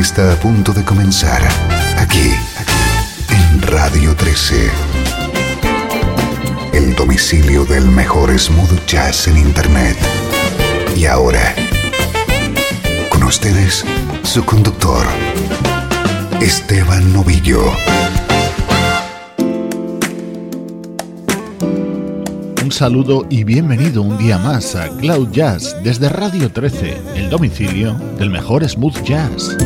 está a punto de comenzar aquí en Radio 13. El domicilio del mejor smooth jazz en Internet. Y ahora, con ustedes, su conductor, Esteban Novillo. Un saludo y bienvenido un día más a Cloud Jazz desde Radio 13, el domicilio del mejor smooth jazz.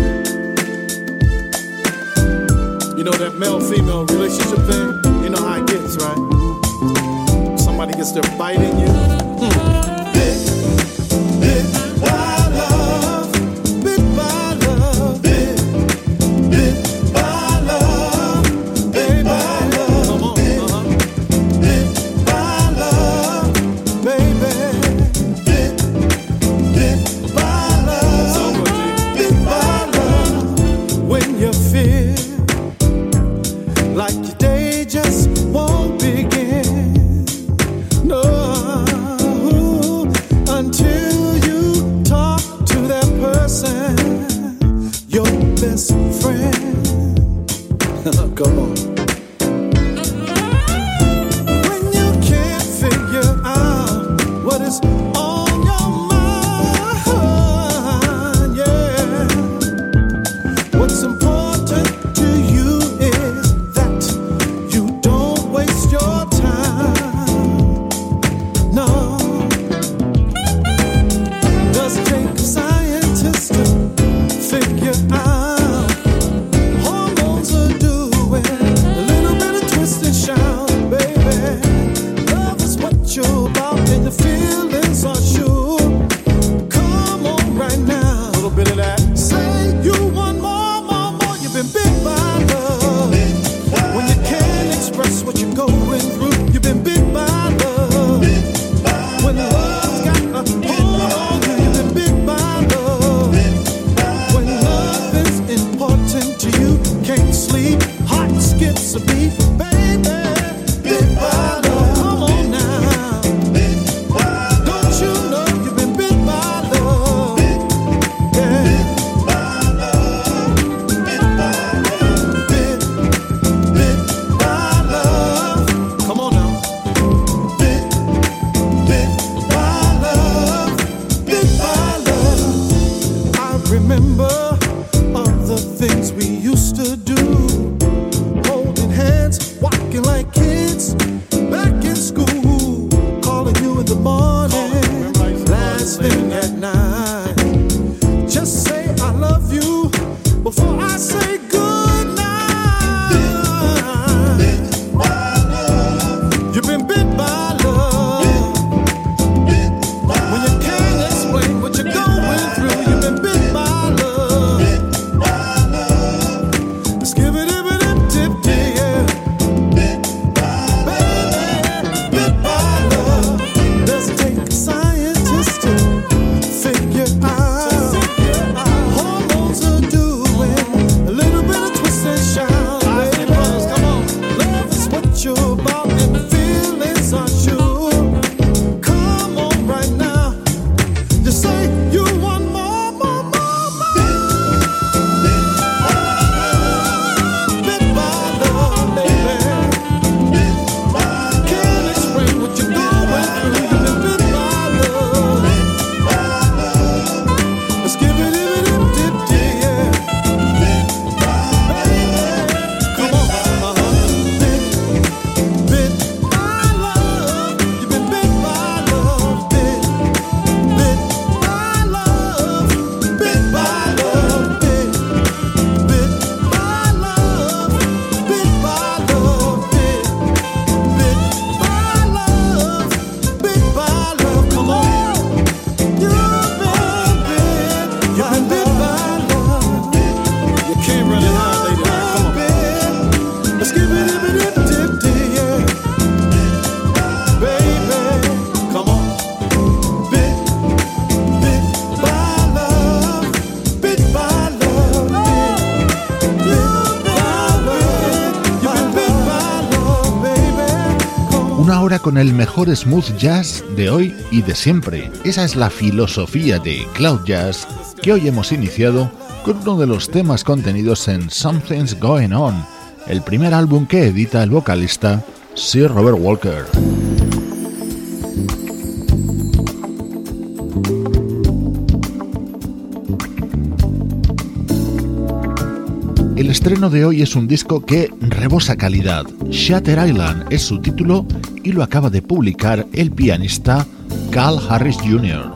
know that male female relationship thing, you know how it gets, right? Somebody gets their bite in you. Hmm. Come on. Con el mejor smooth jazz de hoy y de siempre. Esa es la filosofía de Cloud Jazz que hoy hemos iniciado con uno de los temas contenidos en Something's Going On, el primer álbum que edita el vocalista Sir Robert Walker. El estreno de hoy es un disco que rebosa calidad. Shatter Island es su título y lo acaba de publicar el pianista Carl Harris Jr.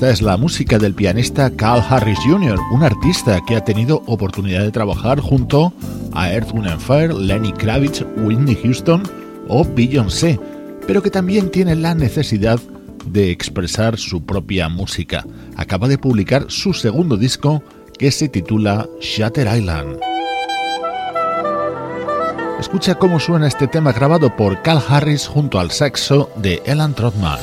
Esta es la música del pianista Carl Harris Jr., un artista que ha tenido oportunidad de trabajar junto a Earth, Wind Fire, Lenny Kravitz, Whitney Houston o Beyoncé, pero que también tiene la necesidad de expresar su propia música. Acaba de publicar su segundo disco que se titula Shatter Island. Escucha cómo suena este tema grabado por Carl Harris junto al saxo de Elan Trotman.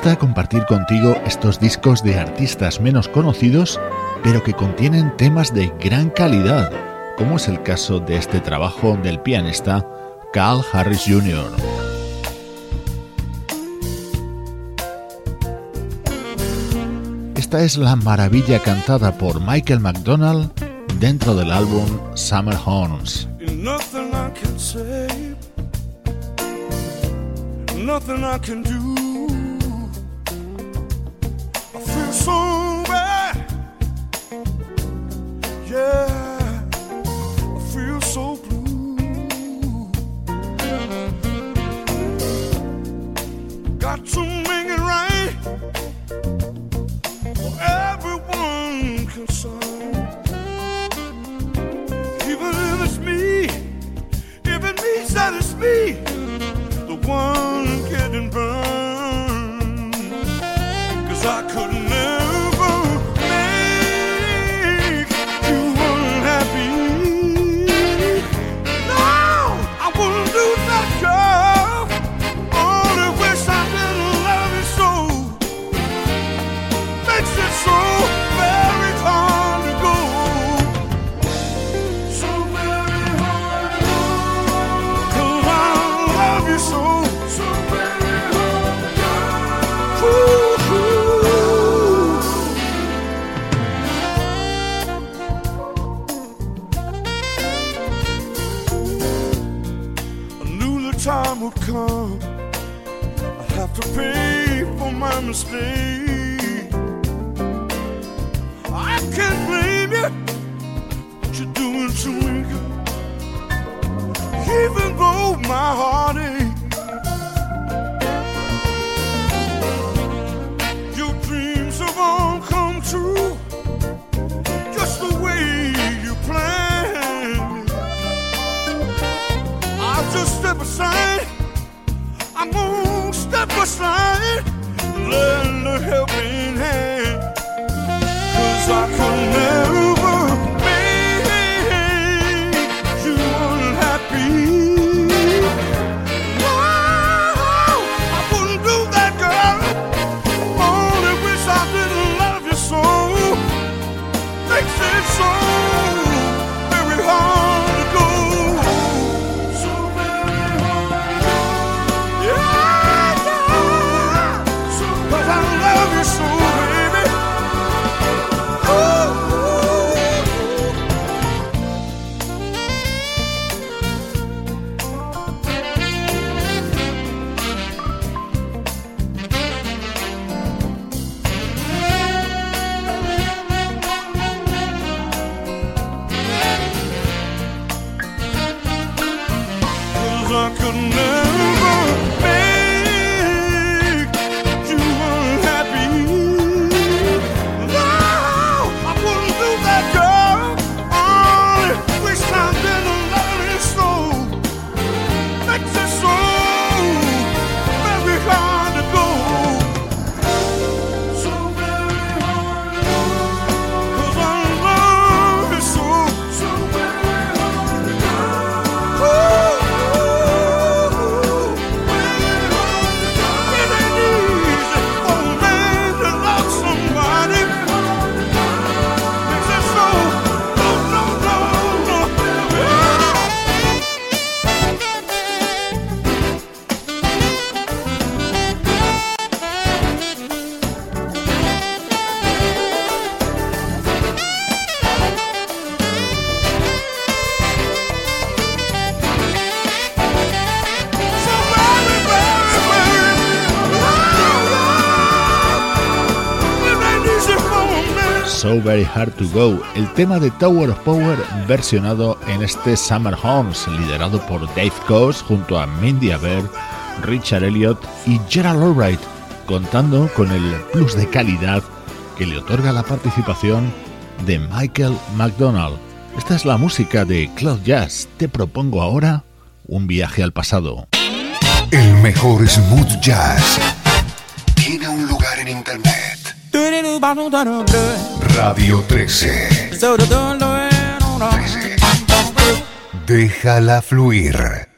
Gusta compartir contigo estos discos de artistas menos conocidos, pero que contienen temas de gran calidad, como es el caso de este trabajo del pianista Carl Harris Jr. Esta es la maravilla cantada por Michael McDonald dentro del álbum Summer Horns. Very Hard to Go, el tema de Tower of Power versionado en este Summer Homes, liderado por Dave Coase junto a Mindy Aber, Richard Elliott y Gerald Albright, contando con el plus de calidad que le otorga la participación de Michael McDonald. Esta es la música de Cloud Jazz. Te propongo ahora un viaje al pasado. El mejor smooth jazz tiene un lugar en internet Radio 13. 13. Déjala fluir.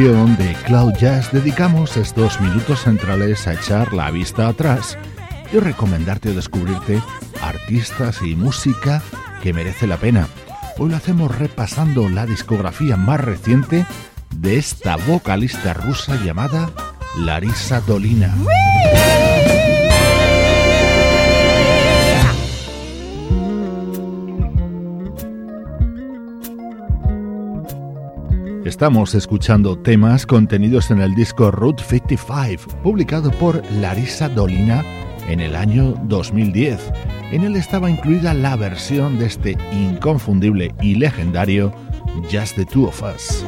De Cloud Jazz dedicamos estos minutos centrales a echar la vista atrás y recomendarte o descubrirte artistas y música que merece la pena. Hoy lo hacemos repasando la discografía más reciente de esta vocalista rusa llamada Larisa Dolina. Estamos escuchando temas contenidos en el disco Route 55, publicado por Larisa Dolina en el año 2010. En él estaba incluida la versión de este inconfundible y legendario Just the Two of Us.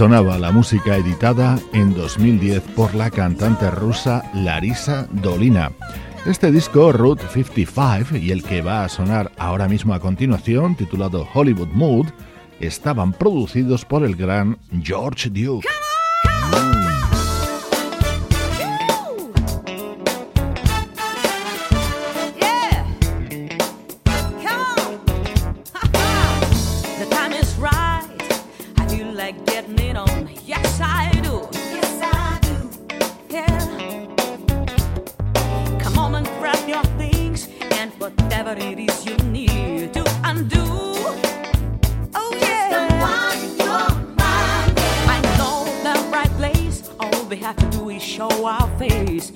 Sonaba la música editada en 2010 por la cantante rusa Larisa Dolina. Este disco, Route 55, y el que va a sonar ahora mismo a continuación, titulado Hollywood Mood, estaban producidos por el gran George Duke. Your things and whatever it is you need to undo. Oh yeah. I know the right place. All we have to do is show our face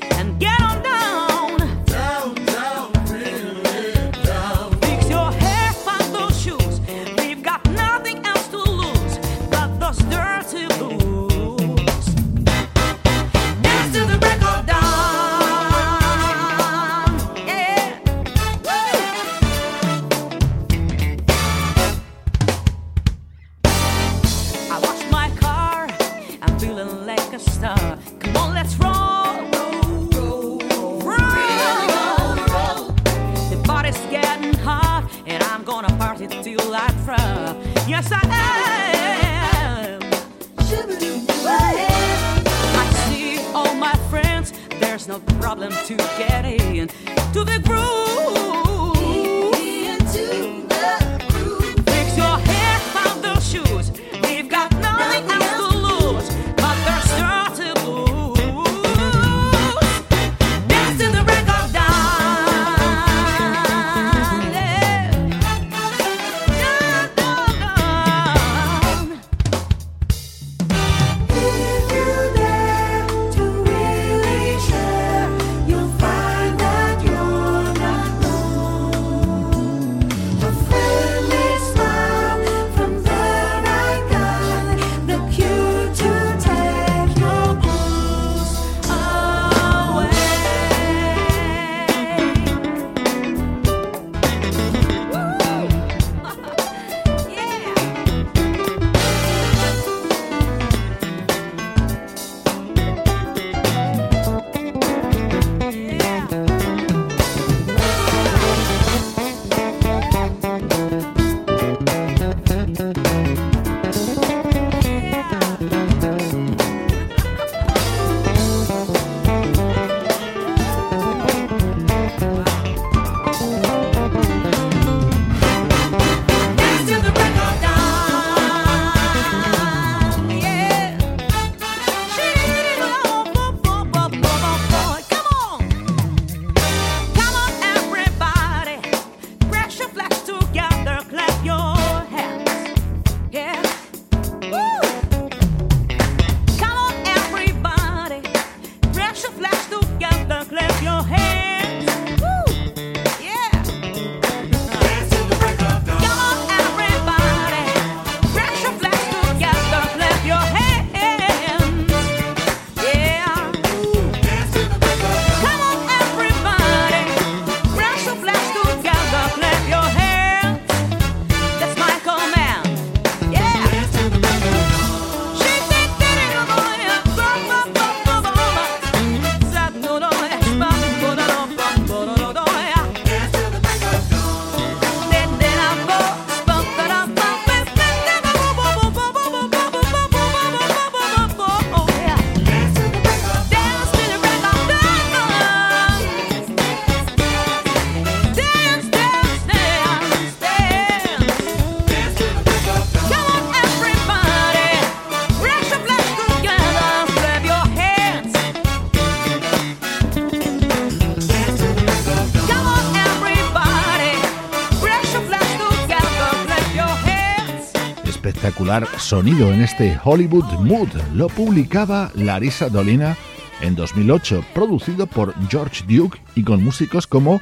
Espectacular sonido en este Hollywood Mood. Lo publicaba Larissa Dolina en 2008, producido por George Duke y con músicos como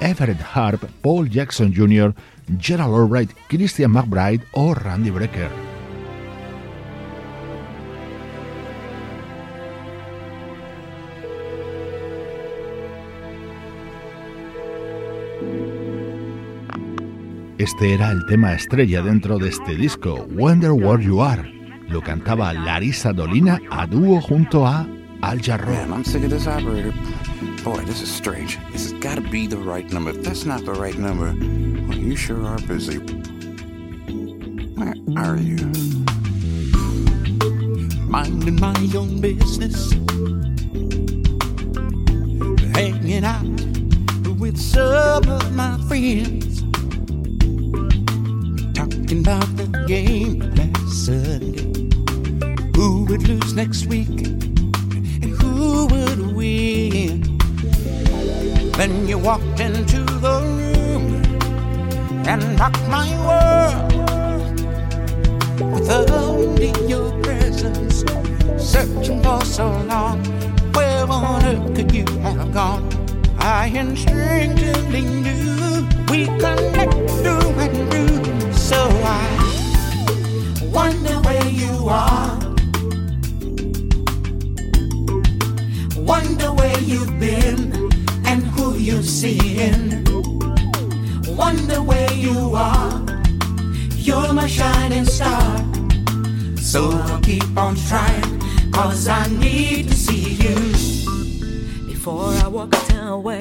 Everett Harp, Paul Jackson Jr., Gerald Albright, Christian McBride o Randy Brecker. Este era el tema estrella dentro de este disco, Wonder Where You Are. Lo cantaba Larissa Dolina a dúo junto a Al operator. Boy, this is strange. This has got to be the right number. If that's not the right number, well, you sure are busy. Where are you? Minding my own business. Hanging out with some of my friends. Talking about the game last Sunday. Who would lose next week? and who would win? Then you walked into the room and knocked my world with only your presence. Searching for so long, where on earth could you have gone? I instinctively knew we connect through and through. Wonder where you are. Wonder where you've been and who you're seeing. Wonder where you are. You're my shining star. So I'll keep on trying, cause I need to see you. before I walked away.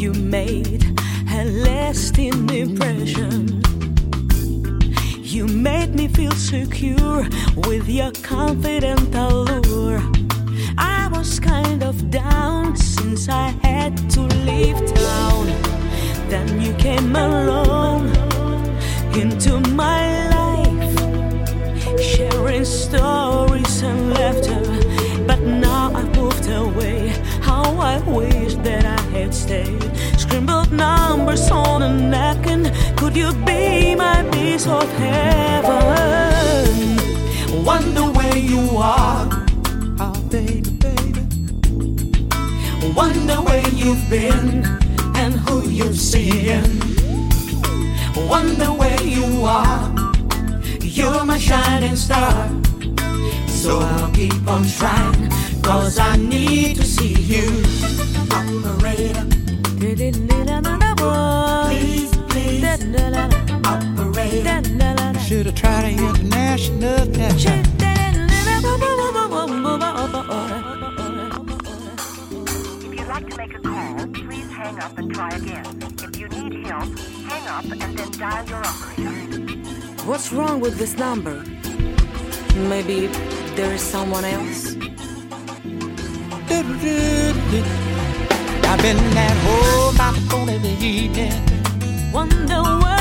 You made a lasting impression. You made me feel secure with your confident allure. I was kind of down since I had to leave town. Then you came along into my life sharing stories and laughter. But now I've moved away. How I wish that I had stayed. Scribbled numbers on a napkin. Could you be my piece of heaven? Wonder where you are. Oh, baby, baby. Wonder where you've been and who you've seen. Wonder where you are. You're my shining star. So I'll keep on trying, cause I need to see you. Operator, please, please. Operator, should have tried an international catch. If you'd like to make a call, please hang up and try again. If you need help, hang up and then dial your operator. What's wrong with this number? Maybe there is someone else. I've been at home by the phone every evening. Wonder where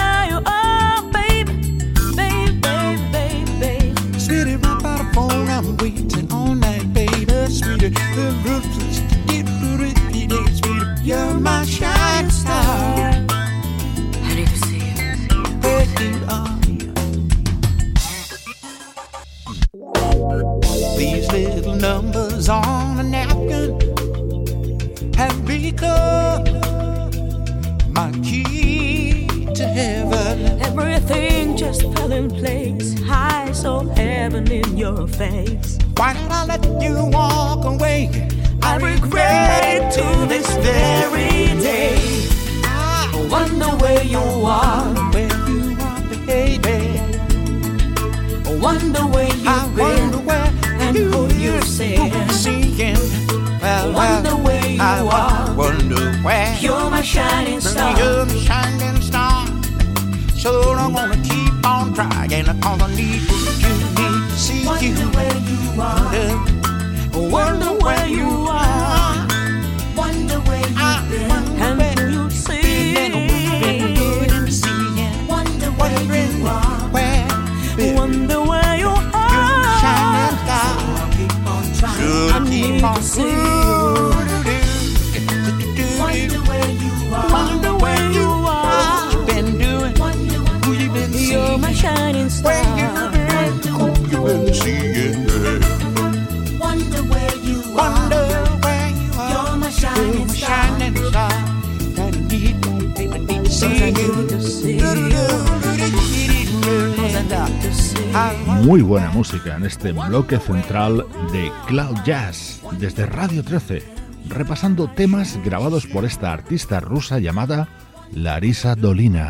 este bloque central de Cloud Jazz desde Radio 13, repasando temas grabados por esta artista rusa llamada Larisa Dolina.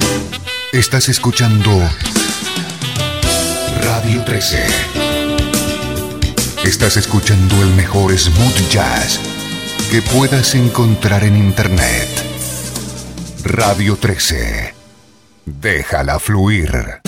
Estás escuchando Radio 13. Estás escuchando el mejor smooth jazz que puedas encontrar en Internet. Radio 13. Déjala fluir.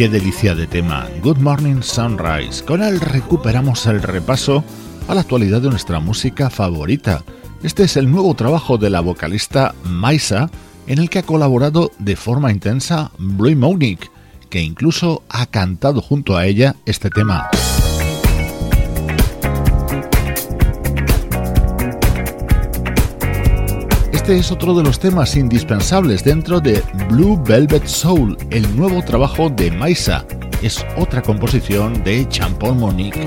Qué delicia de tema, Good Morning Sunrise. Con él recuperamos el repaso a la actualidad de nuestra música favorita. Este es el nuevo trabajo de la vocalista Maisa, en el que ha colaborado de forma intensa Blue Monique, que incluso ha cantado junto a ella este tema. Este es otro de los temas indispensables dentro de Blue Velvet Soul, el nuevo trabajo de Maisa. Es otra composición de Champon Monique.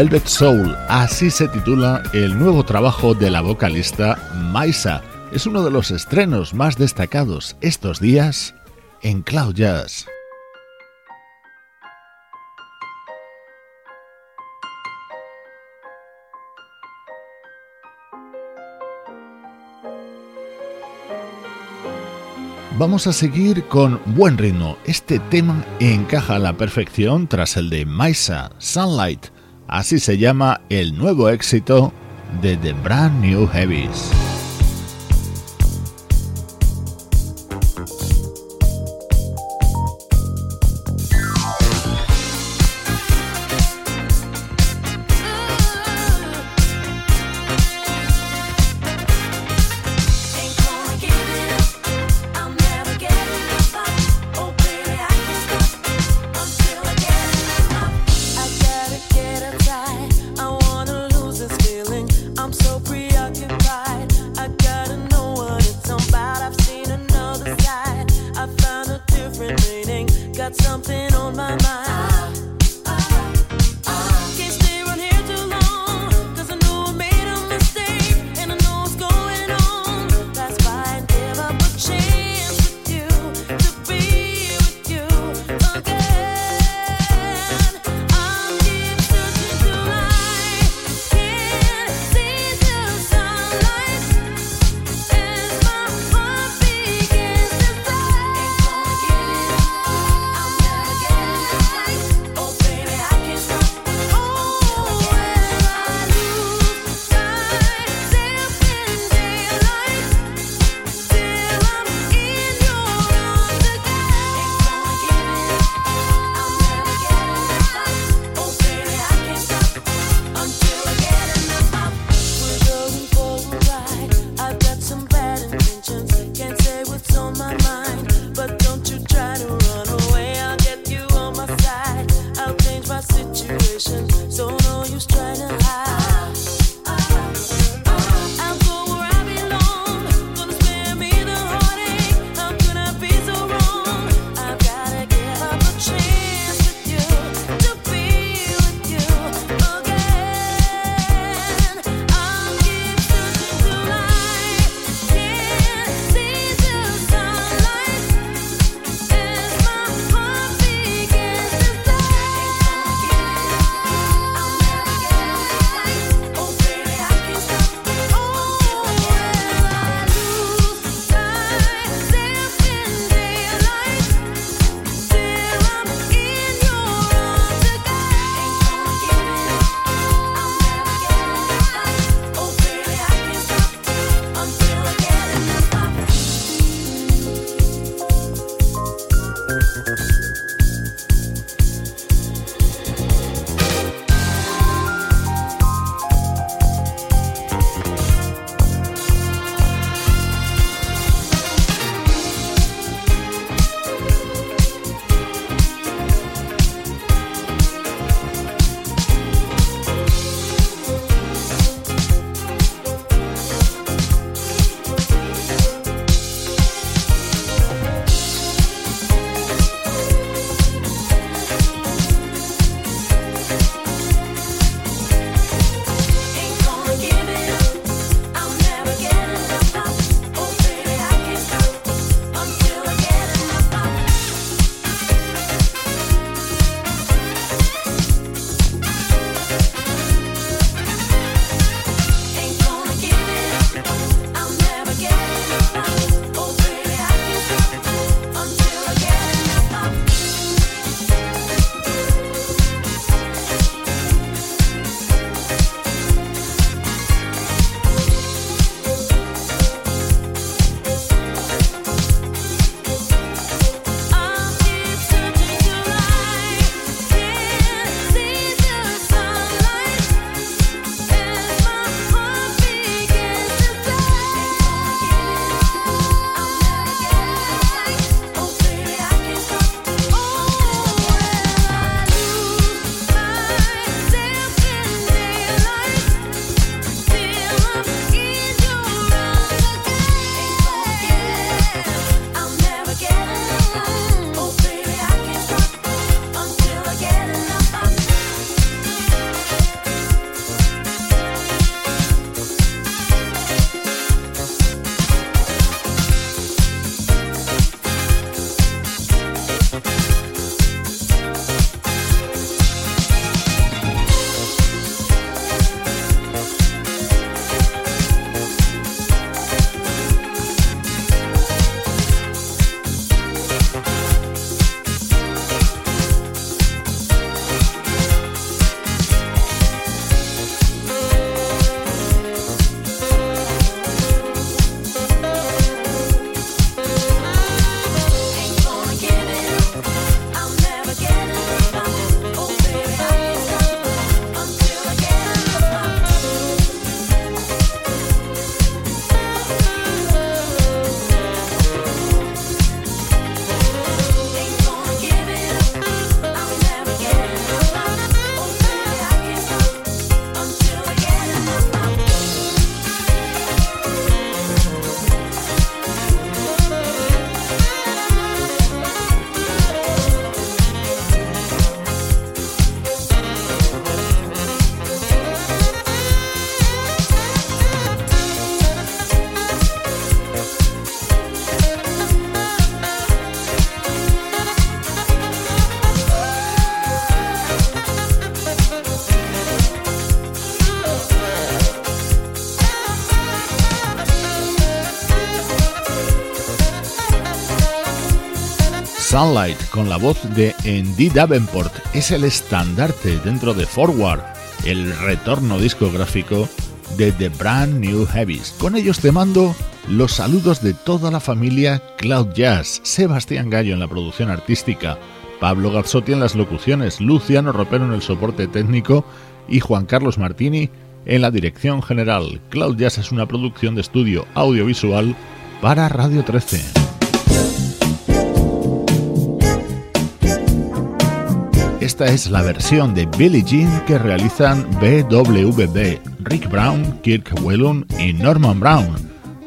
Velvet Soul, así se titula el nuevo trabajo de la vocalista Maisa. Es uno de los estrenos más destacados estos días en Cloud Jazz. Vamos a seguir con buen ritmo. Este tema encaja a la perfección tras el de Maisa Sunlight. Así se llama el nuevo éxito de The Brand New Heavies. Sunlight con la voz de Andy Davenport es el estandarte dentro de Forward, el retorno discográfico de The Brand New Heavies. Con ellos te mando los saludos de toda la familia Cloud Jazz, Sebastián Gallo en la producción artística, Pablo Gazzotti en las locuciones, Luciano Ropero en el soporte técnico y Juan Carlos Martini en la dirección general. Cloud Jazz es una producción de estudio audiovisual para Radio 13. Esta es la versión de Billie Jean que realizan BWB, Rick Brown, Kirk Whelan y Norman Brown.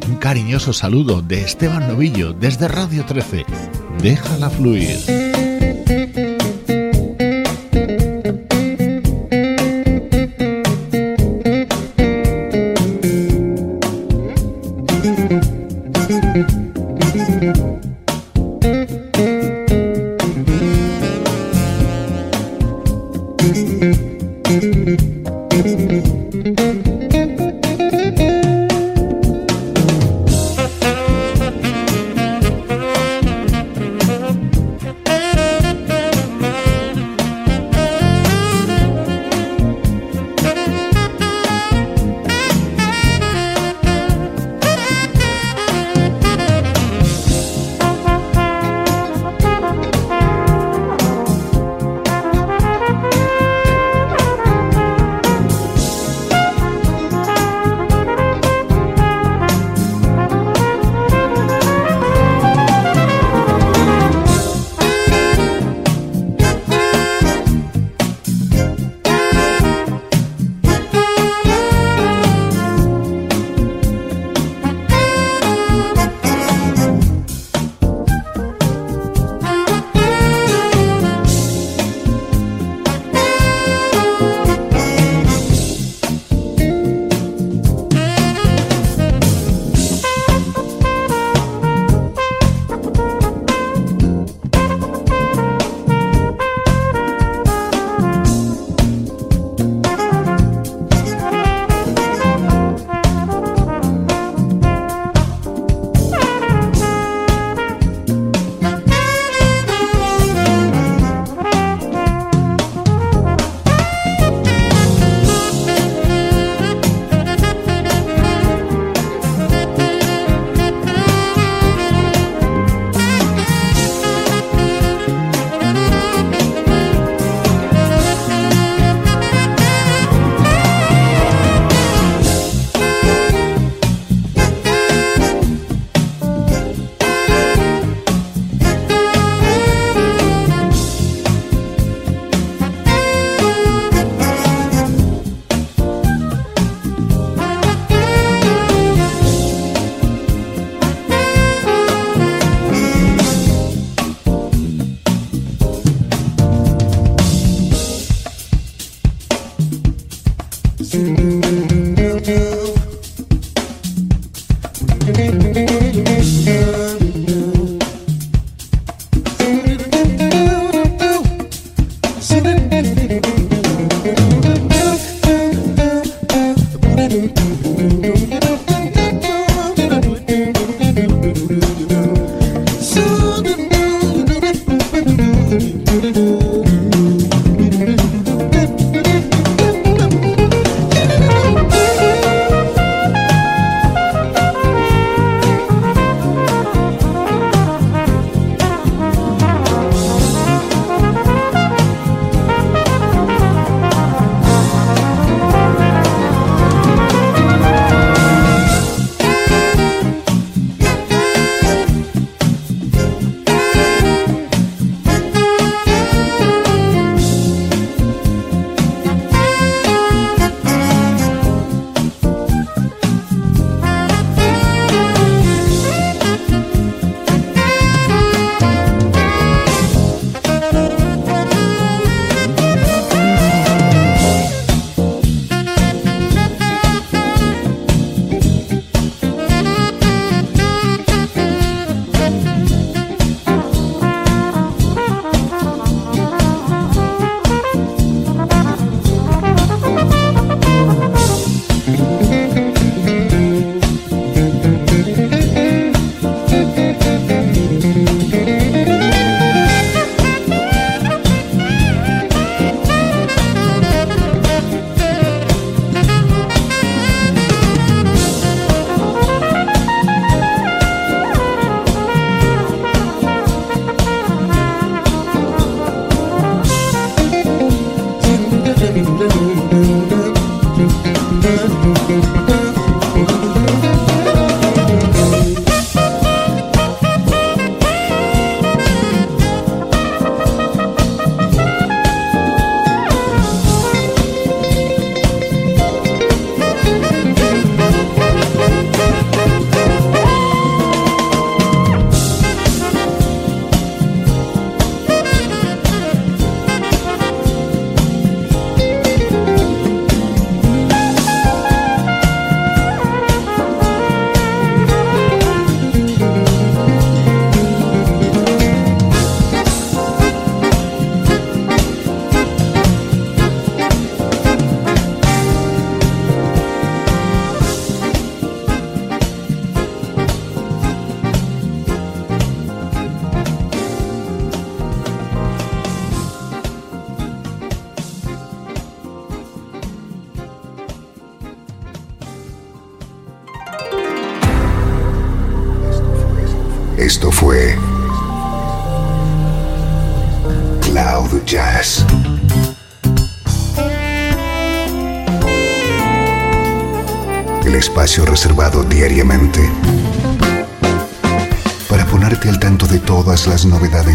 Un cariñoso saludo de Esteban Novillo desde Radio 13. Déjala fluir.